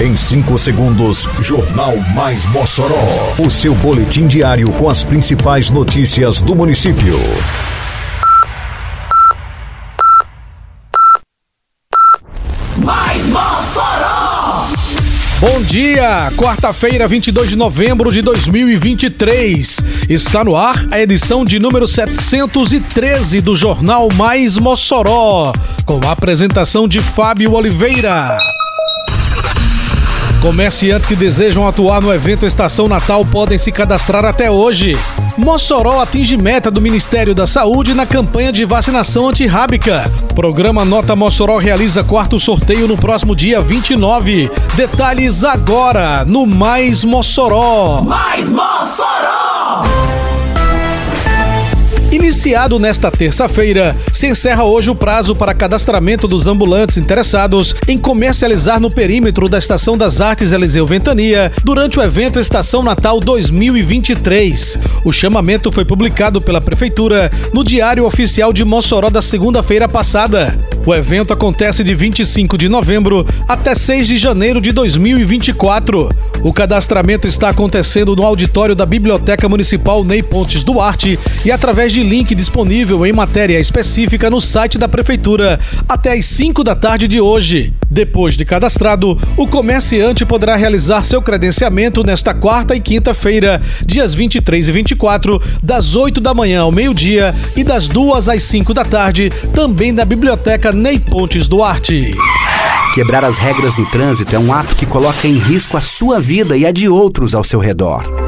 Em 5 segundos, Jornal Mais Mossoró. O seu boletim diário com as principais notícias do município. Mais Mossoró! Bom dia, quarta-feira, 22 de novembro de 2023. Está no ar a edição de número 713 do Jornal Mais Mossoró, com a apresentação de Fábio Oliveira. Comerciantes que desejam atuar no evento Estação Natal podem se cadastrar até hoje. Mossoró atinge meta do Ministério da Saúde na campanha de vacinação antirrábica. Programa Nota Mossoró realiza quarto sorteio no próximo dia 29. Detalhes agora no Mais Mossoró. Mais Mossoró! Iniciado nesta terça-feira, se encerra hoje o prazo para cadastramento dos ambulantes interessados em comercializar no perímetro da Estação das Artes Eliseu Ventania durante o evento Estação Natal 2023. O chamamento foi publicado pela Prefeitura no Diário Oficial de Mossoró da segunda-feira passada. O evento acontece de 25 de novembro até 6 de janeiro de 2024. O cadastramento está acontecendo no auditório da Biblioteca Municipal Ney Pontes Duarte e através de link disponível em matéria específica no site da Prefeitura até às 5 da tarde de hoje. Depois de cadastrado, o comerciante poderá realizar seu credenciamento nesta quarta e quinta-feira, dias 23 e 24, das 8 da manhã ao meio-dia e das 2 às 5 da tarde, também na Biblioteca Ney Pontes Duarte. Quebrar as regras do trânsito é um ato que coloca em risco a sua vida e a de outros ao seu redor.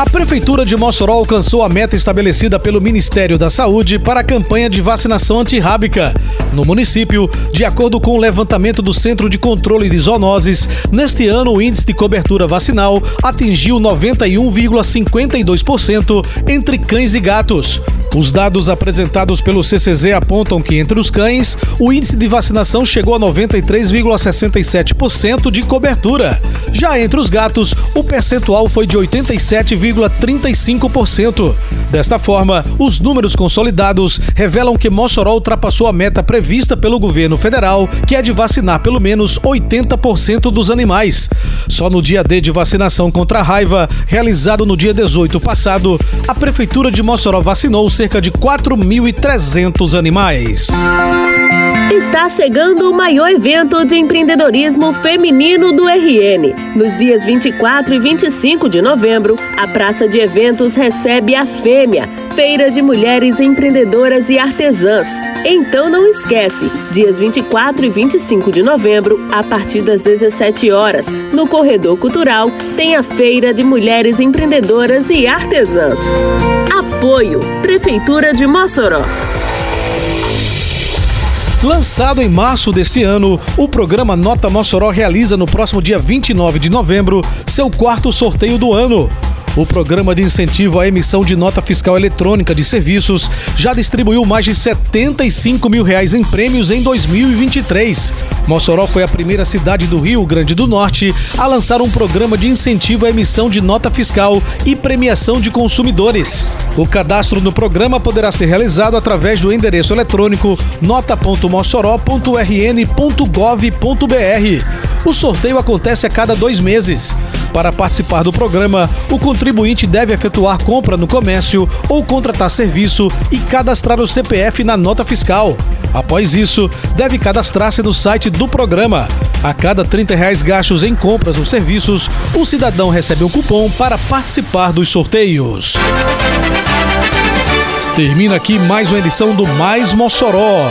A Prefeitura de Mossoró alcançou a meta estabelecida pelo Ministério da Saúde para a campanha de vacinação antirrábica. No município, de acordo com o levantamento do Centro de Controle de Zoonoses, neste ano o índice de cobertura vacinal atingiu 91,52% entre cães e gatos. Os dados apresentados pelo CCZ apontam que entre os cães, o índice de vacinação chegou a 93,67% de cobertura. Já entre os gatos, o percentual foi de 87,35%. Desta forma, os números consolidados revelam que Mossoró ultrapassou a meta prevista pelo governo federal, que é de vacinar pelo menos 80% dos animais. Só no dia D de vacinação contra a raiva, realizado no dia 18 passado, a Prefeitura de Mossoró vacinou cerca de 4.300 animais. Está chegando o maior evento de empreendedorismo feminino do RN. Nos dias 24 e 25 de novembro, a Praça de Eventos recebe a Fêmea, Feira de Mulheres Empreendedoras e Artesãs. Então não esquece, dias 24 e 25 de novembro, a partir das 17 horas, no Corredor Cultural, tem a Feira de Mulheres Empreendedoras e Artesãs. Apoio Prefeitura de Mossoró. Lançado em março deste ano, o programa Nota Mossoró realiza no próximo dia 29 de novembro seu quarto sorteio do ano. O programa de incentivo à emissão de nota fiscal eletrônica de serviços já distribuiu mais de 75 mil reais em prêmios em 2023. Mossoró foi a primeira cidade do Rio Grande do Norte a lançar um programa de incentivo à emissão de nota fiscal e premiação de consumidores. O cadastro no programa poderá ser realizado através do endereço eletrônico nota.mossoró.rn.gov.br. O sorteio acontece a cada dois meses. Para participar do programa, o contribuinte deve efetuar compra no comércio ou contratar serviço e cadastrar o CPF na nota fiscal. Após isso, deve cadastrar-se no site do programa. A cada 30 reais gastos em compras ou serviços, o cidadão recebe um cupom para participar dos sorteios. Termina aqui mais uma edição do Mais Mossoró,